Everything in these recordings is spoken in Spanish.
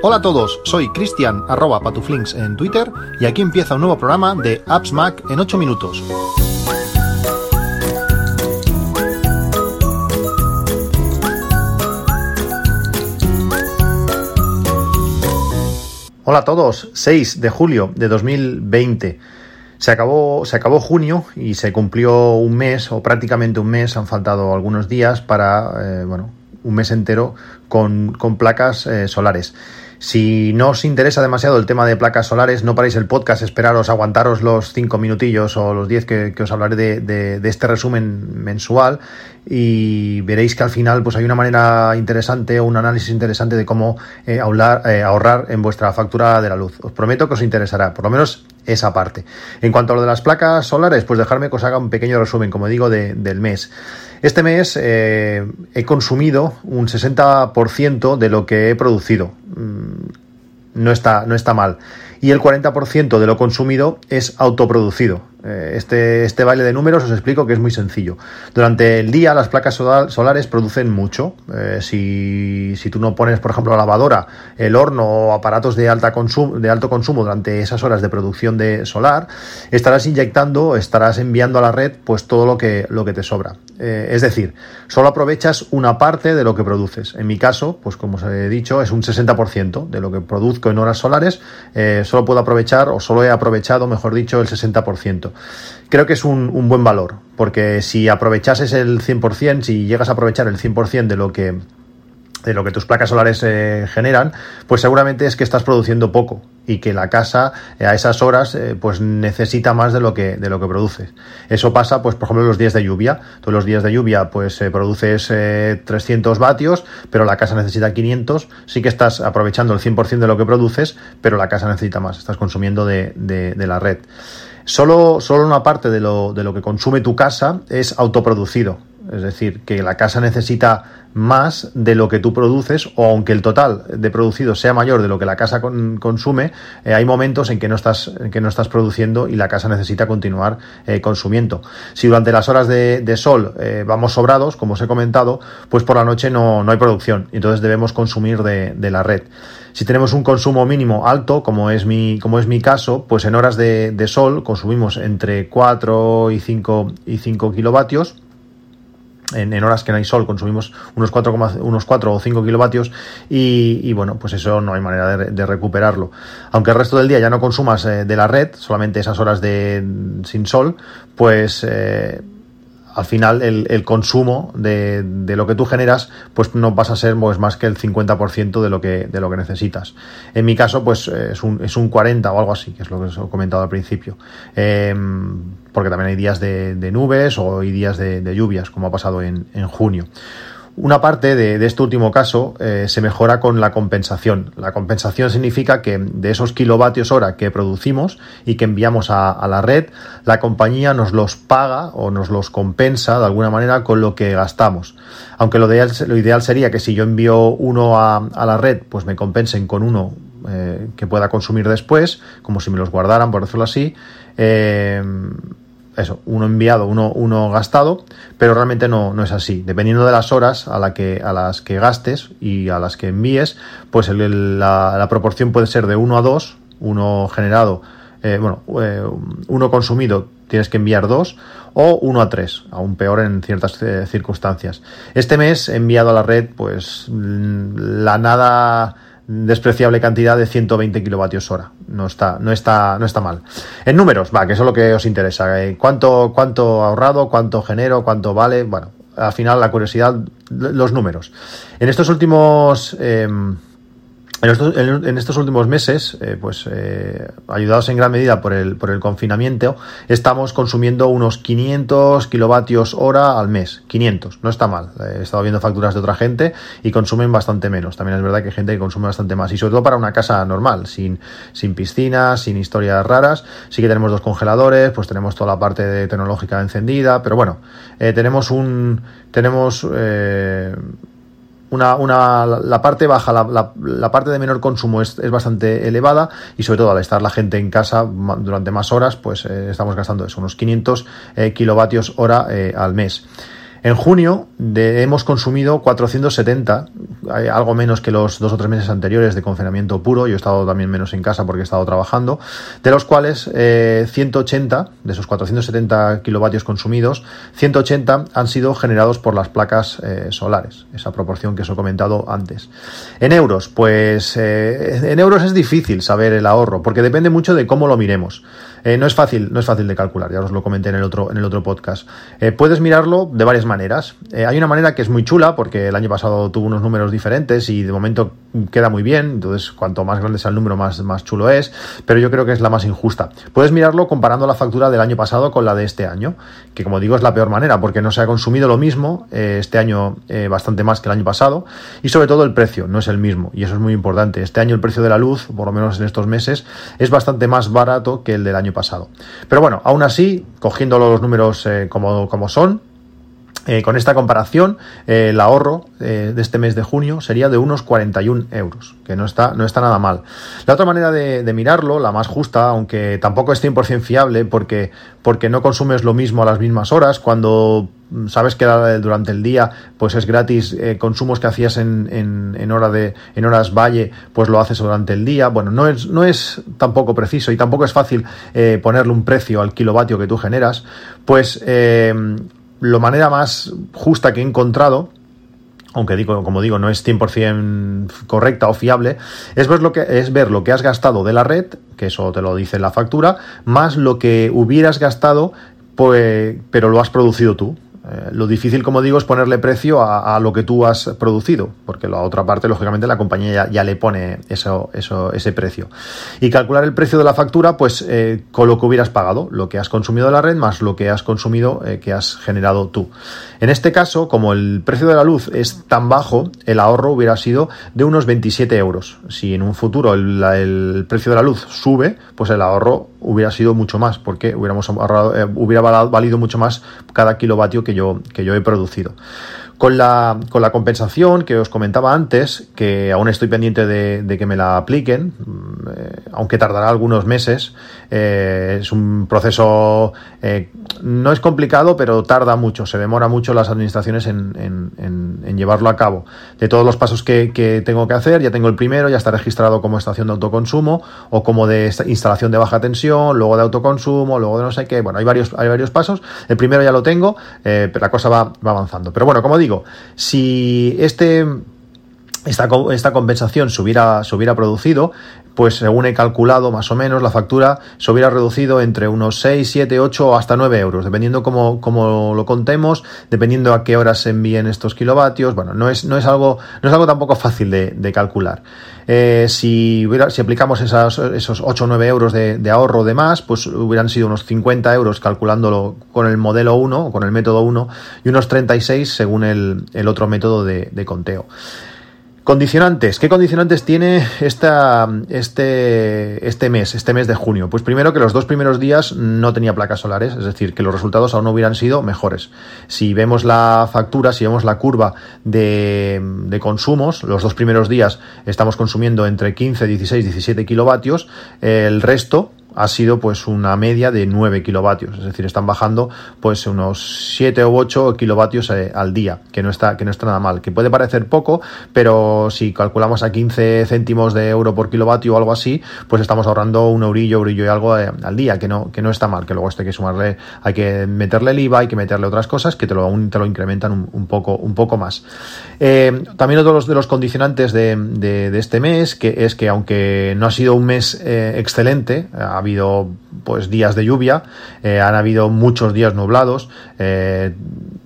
Hola a todos, soy Cristian arroba patuflinks en Twitter y aquí empieza un nuevo programa de Apps Mac en 8 minutos. Hola a todos, 6 de julio de 2020. Se acabó, se acabó junio y se cumplió un mes o prácticamente un mes, han faltado algunos días para, eh, bueno, un mes entero con, con placas eh, solares. Si no os interesa demasiado el tema de placas solares, no paréis el podcast, esperaros, aguantaros los cinco minutillos o los 10 que, os hablaré de, de, este resumen mensual y veréis que al final pues hay una manera interesante o un análisis interesante de cómo eh, ahorrar, eh, ahorrar en vuestra factura de la luz. Os prometo que os interesará, por lo menos esa parte. En cuanto a lo de las placas solares, pues dejarme que os haga un pequeño resumen, como digo, del mes. Este mes eh, he consumido un 60% de lo que he producido. Mm, no está, no está mal. Y el 40% de lo consumido es autoproducido. Eh, este, este baile de números os explico que es muy sencillo. Durante el día las placas solares producen mucho. Eh, si, si, tú no pones, por ejemplo, la lavadora, el horno o aparatos de, alta consumo, de alto consumo durante esas horas de producción de solar, estarás inyectando, estarás enviando a la red pues todo lo que, lo que te sobra. Eh, es decir, solo aprovechas una parte de lo que produces. En mi caso, pues como os he dicho, es un 60% de lo que produzco en horas solares. solo puedo aprovechar, o solo he aprovechado, mejor dicho, el 60%. Creo que es un, buen valor, porque si aprovechases el 100%, si llegas a aprovechar el 100% de lo que de lo que tus placas solares eh, generan, pues seguramente es que estás produciendo poco y que la casa eh, a esas horas eh, pues necesita más de lo que de lo que produces. Eso pasa pues por ejemplo los días de lluvia. Todos los días de lluvia pues produces 300 vatios, pero la casa necesita 500. Sí que estás aprovechando el 100% de lo que produces, pero la casa necesita más. Estás consumiendo de, de la red. Solo, solo una parte de lo, de lo que consume tu casa es autoproducido. Es decir, que la casa necesita más de lo que tú produces, o aunque el total de producido sea mayor de lo que la casa consume, eh, hay momentos en que no estás, que no estás produciendo y la casa necesita continuar eh, consumiendo. Si durante las horas de, sol eh, vamos sobrados, como os he comentado, pues por la noche no, no hay producción, entonces debemos consumir de, de la red. Si tenemos un consumo mínimo alto, como es mi, como es mi caso, pues en horas de, sol consumimos entre 4 y 5, y 5 kilovatios. En, horas que no hay sol consumimos unos 4, unos 4 o 5 kilovatios y, bueno, pues eso no hay manera de, recuperarlo. Aunque el resto del día ya no consumas eh, de la red, solamente esas horas de sin sol, pues... Eh, al final el, consumo de, lo que tú generas pues no pasa a ser pues, más que el 50% de lo que, de lo que necesitas. En mi caso pues es un, es un 40 o algo así, que es lo que os he comentado al principio. Em, porque también hay días de, nubes o hay días de, lluvias, como ha pasado en, en junio. Una parte de, este último caso eh, se mejora con la compensación. La compensación significa que de esos kilovatios hora que producimos y que enviamos a, la red, la compañía nos los paga o nos los compensa de alguna manera con lo que gastamos. Aunque lo ideal, lo ideal sería que si yo envío uno a, la red, pues me compensen con uno eh, que pueda consumir después, como si me los guardaran, por decirlo así. Eh, eso, uno enviado, uno, uno gastado, pero realmente no, no es así. Dependiendo de las horas a, la que, a las que gastes y a las que envíes, pues la, proporción puede ser de 1 a 2, uno generado, eh, bueno, eh, uno consumido tienes que enviar dos, o 1 a 3, aún peor en ciertas eh, circunstancias. Este mes he enviado a la red, pues, la nada despreciable cantidad de 120 kilovatios hora. No está, no está, no está mal. En números, va, que eso es lo que os interesa. Eh, ¿Cuánto, cuánto ahorrado, cuánto genero, cuánto vale? Bueno, al final la curiosidad, los números. En estos últimos em, en estos, últimos meses, eh, pues eh, ayudados en gran medida por el, por el confinamiento, estamos consumiendo unos 500 kilovatios hora al mes. 500, no está mal. He estado viendo facturas de otra gente y consumen bastante menos. También es verdad que hay gente que consume bastante más. Y sobre todo para una casa normal, sin, sin piscinas, sin historias raras. Sí que tenemos dos congeladores, pues tenemos toda la parte tecnológica encendida, pero bueno, eh, tenemos un. Tenemos una, una, la parte baja, la, la, parte de menor consumo es, es, bastante elevada y sobre todo al estar la gente en casa durante más horas, pues eh, estamos gastando eso, unos 500 eh, kilovatios hora eh, al mes. En junio hemos consumido 470 algo menos que los dos o tres meses anteriores de confinamiento puro. Yo he estado también menos en casa porque he estado trabajando, de los cuales 180 eh, de esos 470 kilovatios consumidos, 180 han sido generados por las placas eh, solares, esa proporción que os he comentado antes. En euros, pues en euros es difícil saber el ahorro porque depende mucho de cómo lo miremos. Eh, no es fácil, no es fácil de calcular, ya os lo comenté en el otro, en el otro podcast. Eh, puedes mirarlo de varias maneras. Eh, hay una manera que es muy chula, porque el año pasado tuvo unos números diferentes y de momento queda muy bien, entonces cuanto más grande sea el número, más, más chulo es, pero yo creo que es la más injusta. Puedes mirarlo comparando la factura del año pasado con la de este año, que como digo es la peor manera, porque no se ha consumido lo mismo este año bastante más que el año pasado, y sobre todo el precio no es el mismo, y eso es muy importante. Este año el precio de la luz, por lo menos en estos meses, es bastante más barato que el del año pasado. Pero bueno, aún así, cogiendo los números eh, como, como son, eh, con esta comparación, eh, el ahorro de este mes de junio sería de unos 41 euros, que no está, no está nada mal. La otra manera de, mirarlo, la más justa, aunque tampoco es 100% fiable, porque, porque no consumes lo mismo a las mismas horas, cuando sabes que durante el día pues es gratis eh, consumos que hacías en, en, hora de en horas valle pues lo haces durante el día bueno no es no es tampoco preciso y tampoco es fácil eh, ponerle un precio al kilovatio que tú generas pues eh, la manera más justa que he encontrado aunque digo, como digo, no es 100% correcta o fiable, es ver, lo que, es ver lo que has gastado de la red, que eso te lo dice la factura, más lo que hubieras gastado, pues, pero lo has producido tú. Eh, lo difícil, como digo, es ponerle precio a, lo que tú has producido, porque la otra parte, lógicamente, la compañía ya, le pone eso, eso, ese precio. Y calcular el precio de la factura, pues eh, con lo que hubieras pagado, lo que has consumido de la red más lo que has consumido eh, que has generado tú. En este caso, como el precio de la luz es tan bajo, el ahorro hubiera sido de unos 27 euros. Si en un futuro el, el precio de la luz sube, pues el ahorro hubiera sido mucho más, porque hubiéramos ahorrado, hubiera valido mucho más cada kilovatio que que yo he producido. Con la, con la compensación que os comentaba antes, que aún estoy pendiente de, que me la apliquen, mm, eh, aunque tardará algunos meses, eh, es un proceso, eh, no es complicado, pero tarda mucho, se demora mucho las administraciones en, llevarlo a cabo. De todos los pasos que, tengo que hacer, ya tengo el primero, ya está registrado como estación de autoconsumo o como de instalación de baja tensión, luego de autoconsumo, luego de no sé qué, bueno, hay varios, hay varios pasos, el primero ya lo tengo, pero la cosa va, va avanzando. Pero bueno, como digo, si este esta, esta, compensación se hubiera, se hubiera producido, pues según he calculado más o menos, la factura se hubiera reducido entre unos 6, 7, 8 o hasta 9 euros, dependiendo cómo, lo contemos, dependiendo a qué horas se envíen estos kilovatios. Bueno, no es, no es, algo, no es algo tampoco fácil de, calcular. Eh, si, hubiera, si aplicamos esas, esos 8 o 9 euros de, ahorro de más, pues hubieran sido unos 50 euros calculándolo con el modelo 1 o con el método 1 y unos 36 según el, el otro método de, de conteo. Condicionantes. ¿Qué condicionantes tiene este, este mes, este mes de junio? Pues primero que los dos primeros días no tenía placas solares, es decir, que los resultados aún no hubieran sido mejores. Si vemos la factura, si vemos la curva de, de consumos, los dos primeros días estamos consumiendo entre 15, 16, 17 kilovatios, el resto ha sido pues una media de 9 kilovatios, es decir, están bajando pues unos 7 u 8 kilovatios eh, al día, que no está que no está nada mal, que puede parecer poco, pero si calculamos a 15 céntimos de euro por kilovatio o algo así, pues estamos ahorrando un eurillo, eurillo y algo eh, al día, que no que no está mal, que luego esto hay que sumarle, hay que meterle el IVA, hay que meterle otras cosas que te lo aún te lo incrementan un, poco un poco más. Eh, también otro de los condicionantes de, de, este mes, que es que aunque no ha sido un mes excelente, ha habido pues días de lluvia, eh, han habido muchos días nublados, eh,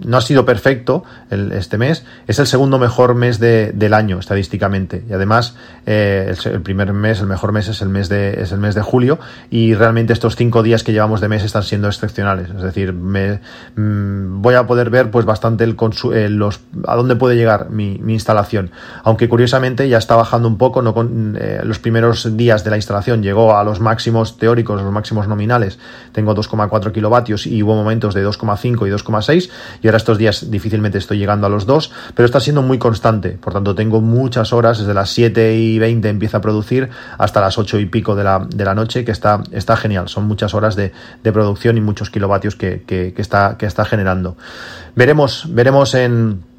no ha sido perfecto este mes, es el segundo mejor mes del año estadísticamente y además eh, el, primer mes, el mejor mes es el mes de es el mes de julio y realmente estos cinco días que llevamos de mes están siendo excepcionales, es decir, me, mm, voy a poder ver pues bastante el los a dónde puede llegar mi, instalación, aunque curiosamente ya está bajando un poco, no con, los primeros días de la instalación llegó a los máximos teóricos, los máximos nominales, tengo 2,4 kilovatios y hubo momentos de 2,5 y 2,6 y ahora estos días difícilmente estoy llegando a los 2, pero está siendo muy constante, por tanto tengo muchas horas, desde las 7 y 20 empieza a producir hasta las 8 y pico de la, de la noche, que está, está genial, son muchas horas de, producción y muchos kilovatios que, está, que está generando. Veremos, veremos en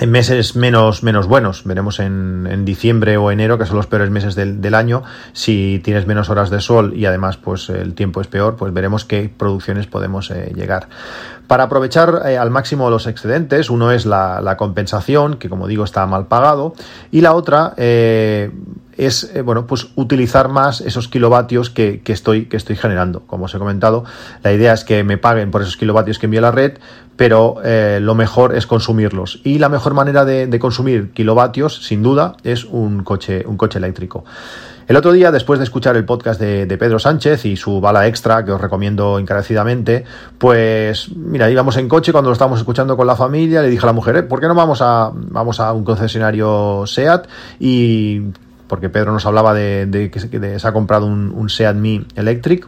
en meses menos, menos buenos. Veremos en, en, diciembre o enero, que son los peores meses del, del, año. Si tienes menos horas de sol y además pues el tiempo es peor, pues veremos qué producciones podemos eh, llegar. Para aprovechar eh, al máximo los excedentes, uno es la, compensación, que como digo está mal pagado, y la otra eh, es eh, bueno pues utilizar más esos kilovatios que, que, estoy, generando. Como os he comentado, la idea es que me paguen por esos kilovatios que envío a la red, pero lo mejor es consumirlos. Y la mejor manera de, de, consumir kilovatios, sin duda, es un coche, un coche eléctrico. El otro día, después de escuchar el podcast de, Pedro Sánchez y su bala extra, que os recomiendo encarecidamente, pues mira, íbamos en coche cuando lo estábamos escuchando con la familia, le dije a la mujer, ¿eh? ¿por qué no vamos a, vamos a un concesionario SEAT y porque Pedro nos hablaba de, que se ha comprado un, Seat Mi Electric.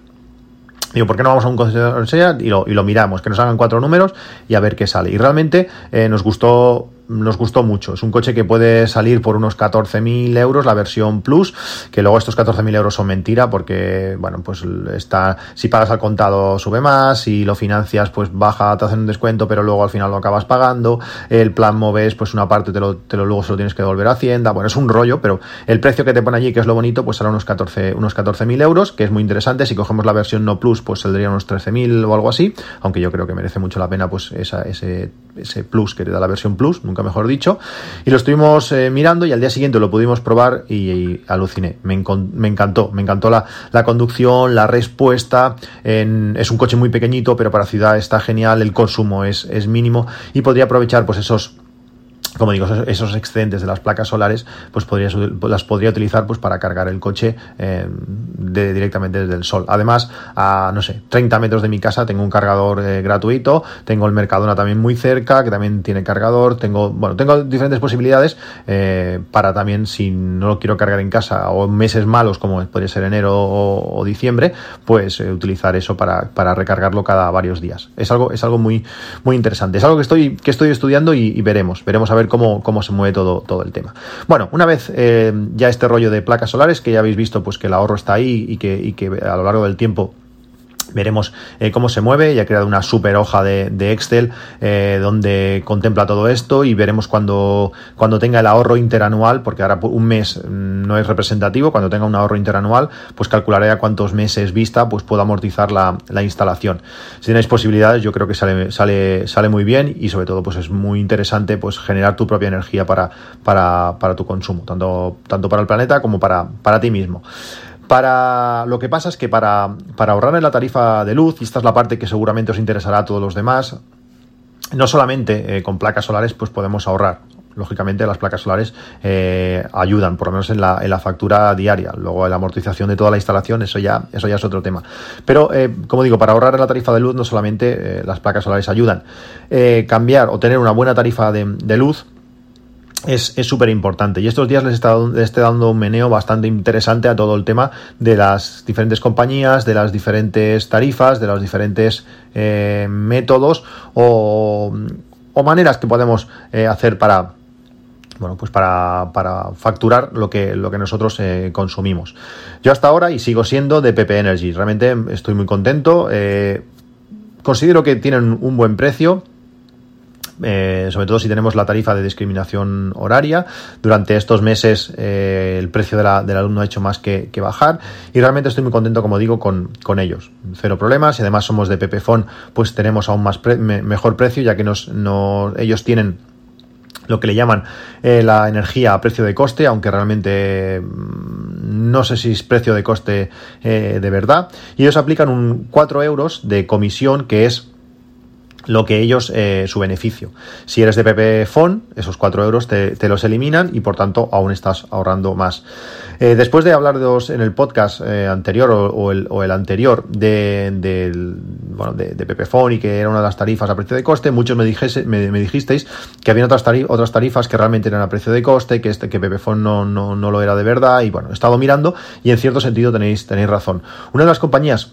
Digo, ¿por qué no vamos a un concesionario SEAT y lo, y lo miramos? Que nos hagan cuatro números y a ver qué sale. Y realmente eh, nos gustó nos gustó mucho. Es un coche que puede salir por unos 14.000 euros, la versión Plus, que luego estos 14.000 euros son mentira porque, bueno, pues está, si pagas al contado sube más, si lo financias pues baja, te hacen un descuento, pero luego al final lo acabas pagando, el plan Moves pues una parte te lo, te lo luego se lo tienes que devolver a Hacienda, bueno, es un rollo, pero el precio que te pone allí, que es lo bonito, pues será unos 14 unos 14.000 euros, que es muy interesante, si cogemos la versión no Plus pues saldría unos 13.000 o algo así, aunque yo creo que merece mucho la pena pues esa, ese, ese Plus que te da la versión Plus, nunca mejor dicho, y lo estuvimos eh, mirando y al día siguiente lo pudimos probar y, y aluciné. Me, me, encantó, me encantó la, la conducción, la respuesta. Es un coche muy pequeñito, pero para ciudad está genial, el consumo es, es mínimo y podría aprovechar pues esos como digo, esos excedentes de las placas solares, pues podría, las podría utilizar pues para cargar el coche eh, de, directamente desde el sol. Además, a, no sé, 30 metros de mi casa tengo un cargador eh, gratuito, tengo el Mercadona también muy cerca, que también tiene cargador, tengo, bueno, tengo diferentes posibilidades eh, para también, si no lo quiero cargar en casa o meses malos, como podría ser enero o, diciembre, pues utilizar eso para, para, recargarlo cada varios días. Es algo, es algo muy, muy interesante. Es algo que estoy, que estoy estudiando y, y veremos, veremos a cómo, cómo se mueve todo, todo el tema. Bueno, una vez eh, ya este rollo de placas solares, que ya habéis visto pues que el ahorro está ahí y que, y que a lo largo del tiempo Veremos eh, cómo se mueve. Ya he creado una super hoja de, Excel eh, donde contempla todo esto y veremos cuando, cuando tenga el ahorro interanual, porque ahora un mes no es representativo. Cuando tenga un ahorro interanual, pues calcularé a cuántos meses vista pues puedo amortizar la, la instalación. Si tenéis posibilidades, yo creo que sale, sale, sale muy bien y sobre todo pues es muy interesante pues generar tu propia energía para, para, para tu consumo, tanto, tanto para el planeta como para, para ti mismo. Para lo que pasa es que para, para ahorrar en la tarifa de luz, y esta es la parte que seguramente os interesará a todos los demás, no solamente eh, con placas solares pues podemos ahorrar. Lógicamente las placas solares eh, ayudan, por lo menos en la, en la, factura diaria. Luego la amortización de toda la instalación, eso ya, eso ya es otro tema. Pero, eh, como digo, para ahorrar en la tarifa de luz no solamente las placas solares ayudan. Cambiar o tener una buena tarifa de, de luz es súper importante. Y estos días les está, les estoy dando un meneo bastante interesante a todo el tema de las diferentes compañías, de las diferentes tarifas, de los diferentes eh, métodos o, o, maneras que podemos eh, hacer para, bueno, pues para, para, facturar lo que, lo que nosotros eh, consumimos. Yo hasta ahora y sigo siendo de PP Energy. Realmente estoy muy contento. Considero que tienen un buen precio eh, sobre todo si tenemos la tarifa de discriminación horaria. Durante estos meses eh, el precio de la, del alumno ha hecho más que, bajar y realmente estoy muy contento, como digo, con, con ellos. Cero problemas y además somos de Pepefon, pues tenemos aún más mejor precio ya que ellos tienen lo que le llaman eh, la energía a precio de coste, aunque realmente mmm, no sé si es precio de coste de verdad. Y ellos aplican un 4 euros de comisión que es lo que ellos, eh, su beneficio. Si eres de PP Phone, esos 4 euros te, te, los eliminan y por tanto aún estás ahorrando más. Eh, después de hablar en el podcast eh, anterior o, el, o, el, anterior de, de, de, de y que era una de las tarifas a precio de coste, muchos me, dijese, me, me dijisteis que había otras, tarif otras tarifas que realmente eran a precio de coste, que, este, que no, no, no lo era de verdad y bueno, he estado mirando y en cierto sentido tenéis, tenéis razón. Una de las compañías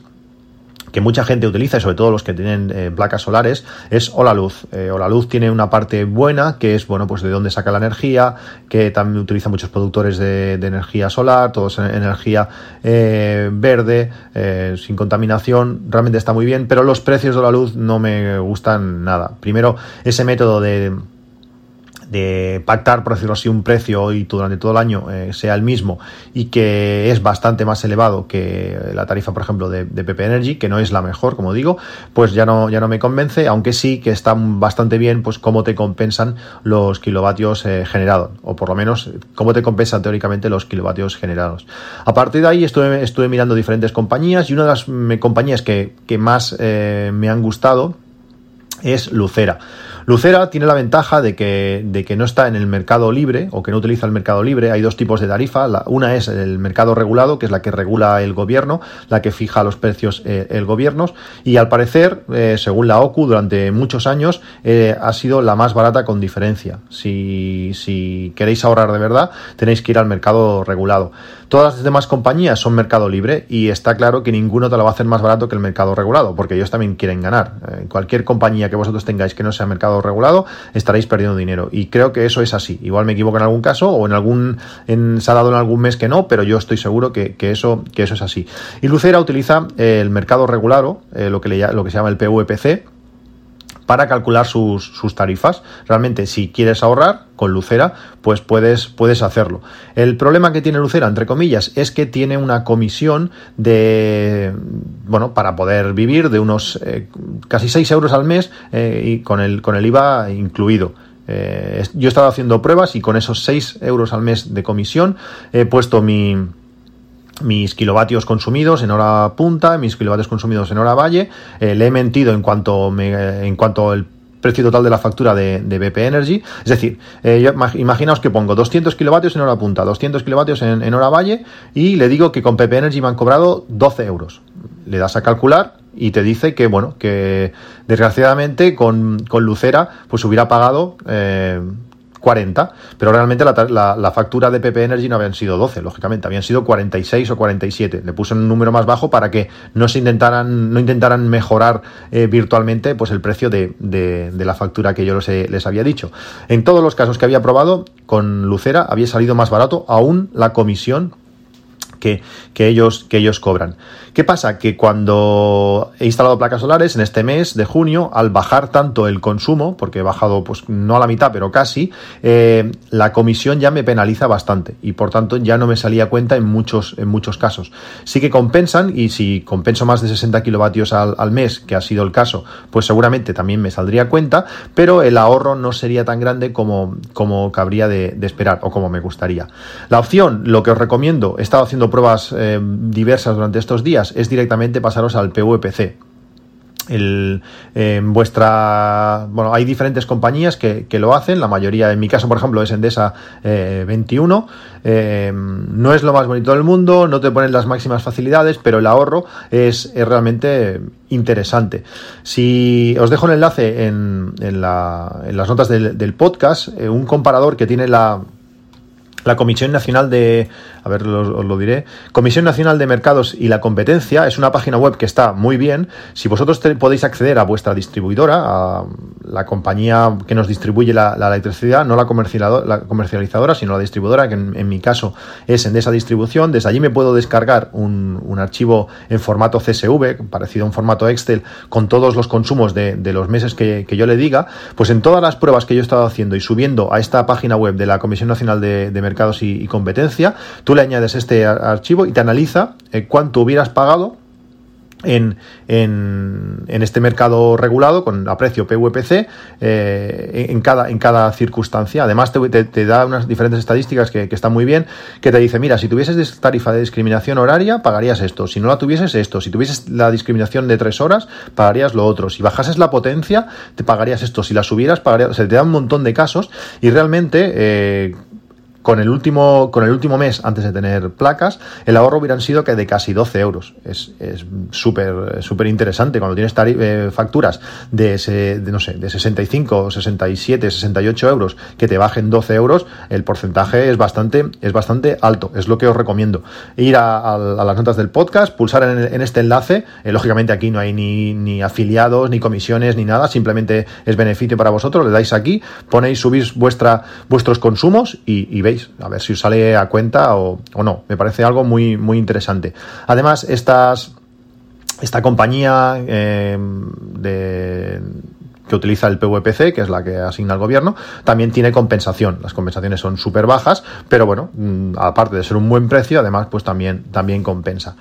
que mucha gente utiliza y sobre todo los que tienen eh, placas solares es Hola Luz. Eh, Hola Luz tiene una parte buena que es bueno pues de dónde saca la energía, que también utiliza muchos productores de, energía solar, todos en energía eh, verde, eh, sin contaminación, realmente está muy bien, pero los precios de la luz no me gustan nada. Primero, ese método de de pactar, por decirlo así, un precio y durante todo el año eh, sea el mismo y que es bastante más elevado que la tarifa, por ejemplo, de, de, PP Energy, que no es la mejor, como digo, pues ya no, ya no me convence, aunque sí que está bastante bien, pues cómo te compensan los kilovatios eh, generados, o por lo menos cómo te compensan teóricamente los kilovatios generados. A partir de ahí estuve, estuve mirando diferentes compañías y una de las compañías que, que más eh, me han gustado es Lucera. Lucera tiene la ventaja de que, de que no está en el mercado libre o que no utiliza el mercado libre. Hay dos tipos de tarifa. una es el mercado regulado, que es la que regula el gobierno, la que fija los precios eh, el gobierno. Y al parecer, eh, según la OCU, durante muchos años eh, ha sido la más barata con diferencia. Si, si queréis ahorrar de verdad, tenéis que ir al mercado regulado. Todas las demás compañías son mercado libre y está claro que ninguno te lo va a hacer más barato que el mercado regulado, porque ellos también quieren ganar. cualquier compañía que vosotros tengáis que no sea mercado regulado, estaréis perdiendo dinero. Y creo que eso es así. Igual me equivoco en algún caso o en algún, en, se ha dado en algún mes que no, pero yo estoy seguro que, eso, que eso es así. Y Lucera utiliza el mercado regulado, eh, lo, que lo que se llama el PVPC, para calcular sus, sus, tarifas. Realmente, si quieres ahorrar con Lucera, pues puedes, puedes hacerlo. El problema que tiene Lucera, entre comillas, es que tiene una comisión de, bueno, para poder vivir de unos eh, casi 6 euros al mes eh, y con el, con el IVA incluido. Eh, yo he estado haciendo pruebas y con esos 6 euros al mes de comisión he puesto mi, mis kilovatios consumidos en hora punta, mis kilovatios consumidos en hora valle. Eh, le he mentido en cuanto, me, en cuanto el precio total de la factura de, BP Energy. Es decir, eh, imaginaos que pongo 200 kilovatios en hora punta, 200 kilovatios en, hora valle y le digo que con PP Energy me han cobrado 12 euros. Le das a calcular y te dice que, bueno, que desgraciadamente con, con Lucera pues hubiera pagado... Eh, 40, pero realmente la, factura de PP Energy no habían sido 12, lógicamente, habían sido 46 o 47. Le puse un número más bajo para que no se intentaran, no intentaran mejorar eh, virtualmente pues el precio de, la factura que yo les, les había dicho. En todos los casos que había probado, con Lucera había salido más barato aún la comisión que, ellos, que ellos cobran. ¿Qué pasa? Que cuando he instalado placas solares en este mes de junio, al bajar tanto el consumo, porque he bajado pues no a la mitad, pero casi, eh, la comisión ya me penaliza bastante y por tanto ya no me salía cuenta en muchos, en muchos casos. Sí que compensan y si compenso más de 60 kilovatios al, mes, que ha sido el caso, pues seguramente también me saldría cuenta, pero el ahorro no sería tan grande como, como cabría de esperar o como me gustaría. La opción, lo que os recomiendo, he estado haciendo pruebas eh, diversas durante estos días, es directamente pasaros al PVPC. El, en vuestra bueno hay diferentes compañías que, lo hacen. La mayoría en mi caso por ejemplo es Endesa 21 eh, eh, no es lo más bonito del mundo no te ponen las máximas facilidades pero el ahorro es, realmente interesante. Si os dejo el enlace en, en, las notas del, podcast un comparador que tiene la la Comisión Nacional de, a ver, os, lo diré, Comisión Nacional de Mercados y la Competencia es una página web que está muy bien. Si vosotros podéis acceder a vuestra distribuidora, a la compañía que nos distribuye la, electricidad, no la, la, comercializadora, sino la distribuidora, que en, mi caso es en esa distribución, desde allí me puedo descargar un, archivo en formato CSV, parecido a un formato Excel, con todos los consumos de, los meses que, yo le diga, pues en todas las pruebas que yo he estado haciendo y subiendo a esta página web de la Comisión Nacional de Mercados y, Competencia, tú le añades este archivo y te analiza eh, cuánto hubieras pagado en, en, este mercado regulado con a precio PVPC eh, en, cada, en cada circunstancia. Además, te, da unas diferentes estadísticas que, están muy bien, que te dice, mira, si tuvieses tarifa de discriminación horaria, pagarías esto. Si no la tuvieses, esto. Si tuvieses la discriminación de tres horas, pagarías lo otro. Si bajases la potencia, te pagarías esto. Si la subieras, pagarías... O te da un montón de casos y realmente... Eh, con el último, con el último mes, antes de tener placas, el ahorro hubieran sido que de casi 12 euros. Es súper súper interesante. Cuando tienes eh, facturas de, ese, de, no sé, de 65, 67, 68 euros, que te bajen 12 euros, el porcentaje es bastante, es bastante alto. Es lo que os recomiendo. Ir a, las notas del podcast, pulsar en, este enlace. Eh, lógicamente aquí no hay ni, ni afiliados, ni comisiones, ni nada. Simplemente es beneficio para vosotros. Le dais aquí, ponéis, subís vuestra, vuestros consumos y, y a ver si os sale a cuenta o, no. Me parece algo muy, muy interesante. Además, estas, esta compañía eh, de que utiliza el PVPC, que es la que asigna el gobierno, también tiene compensación. Las compensaciones son súper bajas, pero bueno, mm, aparte de ser un buen precio, además, pues también, también compensa.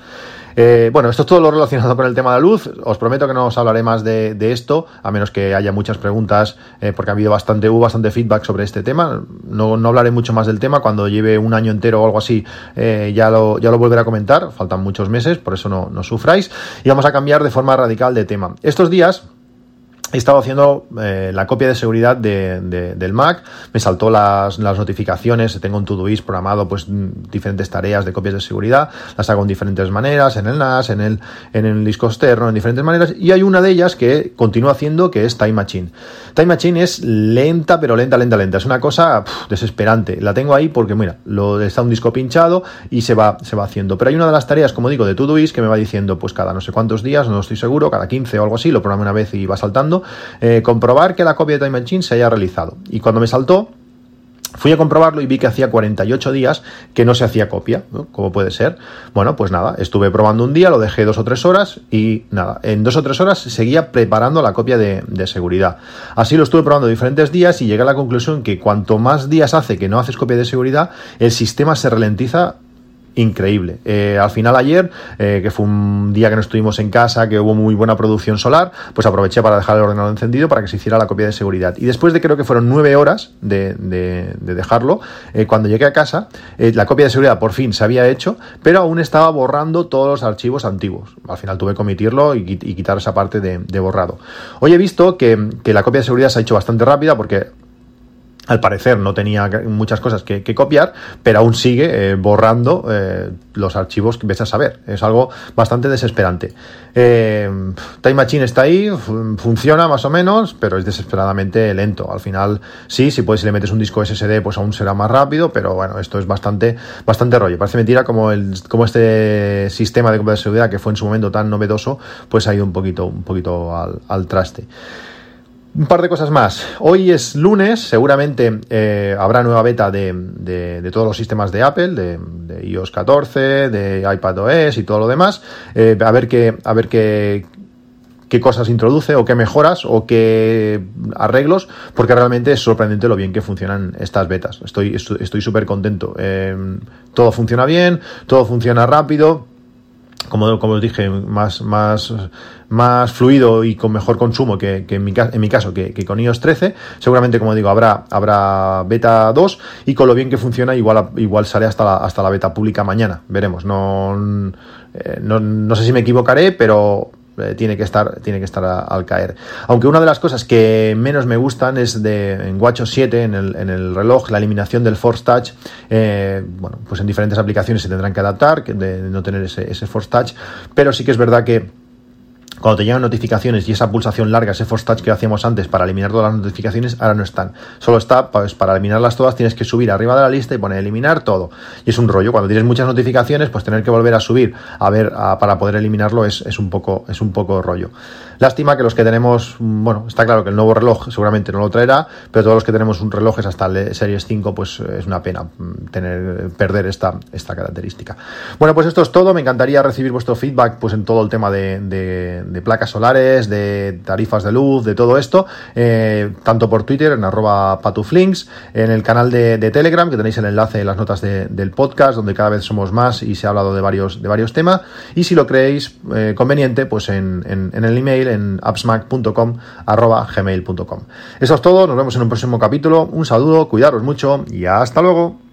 Eh, bueno, esto es todo lo relacionado con el tema de la luz. Os prometo que no os hablaré más de, esto, a menos que haya muchas preguntas, eh, porque ha habido bastante, hubo bastante feedback sobre este tema. No, hablaré mucho más del tema. Cuando lleve un año entero o algo así, eh, ya, lo, ya lo volveré a comentar. Faltan muchos meses, por eso no, no sufráis. Y vamos a cambiar de forma radical de tema. Estos días he estado haciendo eh, la copia de seguridad de, del Mac, me saltó las, las notificaciones, tengo un Todoist programado, pues diferentes tareas de copias de seguridad, las hago en diferentes maneras, en el NAS, en el, en el disco externo, en diferentes maneras, y hay una de ellas que continúo haciendo que es Time Machine. Time Machine es lenta, pero lenta, lenta, lenta, es una cosa desesperante. La tengo ahí porque, mira, lo está un disco pinchado y se va, se va haciendo. Pero hay una de las tareas, como digo, de Todoist que me va diciendo, pues cada no sé cuántos días, no estoy seguro, cada 15 o algo así, lo programo una vez y va saltando eh, comprobar que la copia de Time Machine se haya realizado. Y cuando me saltó, Fui a comprobarlo y vi que hacía 48 días que no se hacía copia. ¿Cómo puede ser? Bueno, pues nada, estuve probando un día, lo dejé dos o tres horas y nada, en dos o tres horas seguía preparando la copia de, de seguridad. Así lo estuve probando diferentes días y llegué a la conclusión que cuanto más días hace que no haces copia de seguridad, el sistema se ralentiza increíble. Eh, al final ayer, eh, que fue un día que no estuvimos en casa, que hubo muy buena producción solar, pues aproveché para dejar el ordenador encendido para que se hiciera la copia de seguridad. Y después de creo que fueron nueve horas de, dejarlo, eh, cuando llegué a casa, la copia de seguridad por fin se había hecho, pero aún estaba borrando todos los archivos antiguos. Al final tuve que omitirlo y, quitar esa parte de, borrado. Hoy he visto que, que la copia de seguridad se ha hecho bastante rápida porque al parecer no tenía muchas cosas que, copiar, pero aún sigue eh, borrando eh, los archivos que ves a saber. Es algo bastante desesperante. Eh, Time Machine está ahí, funciona más o menos, pero es desesperadamente lento. Al final, sí, si puedes, si le metes un disco SSD, pues aún será más rápido, pero bueno, esto es bastante, bastante rollo. Parece mentira como, el, como este sistema de seguridad que fue en su momento tan novedoso, pues ha ido un poquito, un poquito al, al traste. Un par de cosas más. Hoy es lunes, seguramente eh, habrá nueva beta de, todos los sistemas de Apple, de, iOS 14, de iPadOS y todo lo demás. Eh, a ver qué, a ver qué, qué cosas introduce o qué mejoras o qué arreglos, porque realmente es sorprendente lo bien que funcionan estas betas. Estoy estoy súper contento. Eh, todo funciona bien, todo funciona rápido como, como os dije, más, más, más fluido y con mejor consumo que, en, mi, en mi caso que, con iOS 13. Seguramente, como digo, habrá, habrá beta 2 y con lo bien que funciona, igual, igual sale hasta la, hasta la beta pública mañana. Veremos. No, eh, no, no sé si me equivocaré, pero eh, tiene que estar, tiene que estar al caer. Aunque una de las cosas que menos me gustan es de en WatchOS 7, en el, en el reloj, la eliminación del Force Touch. Eh, bueno, pues en diferentes aplicaciones se tendrán que adaptar, de no tener ese, ese Force Touch, pero sí que es verdad que cuando te llegan notificaciones y esa pulsación larga, ese force touch que hacíamos antes para eliminar todas las notificaciones, ahora no están. Solo está, pues para eliminarlas todas tienes que subir arriba de la lista y poner eliminar todo. Y es un rollo. Cuando tienes muchas notificaciones, pues tener que volver a subir a ver para poder eliminarlo es, es, un poco, es un poco rollo. Lástima que los que tenemos, bueno, está claro que el nuevo reloj seguramente no lo traerá, pero todos los que tenemos un reloj hasta el Series 5, pues es una pena mm, tener, perder esta, esta característica. Bueno, pues esto es todo. Me encantaría recibir vuestro feedback pues en todo el tema de placas solares, de tarifas de luz, de todo esto, eh, tanto por Twitter en arroba patuflinks, en el canal de, Telegram, que tenéis el enlace en las notas del podcast, donde cada vez somos más y se ha hablado de varios, de varios temas, y si lo creéis eh, conveniente, pues en, en, el email en appsmac.com arroba gmail.com. Eso es todo, nos vemos en un próximo capítulo, un saludo, cuidaros mucho y hasta luego.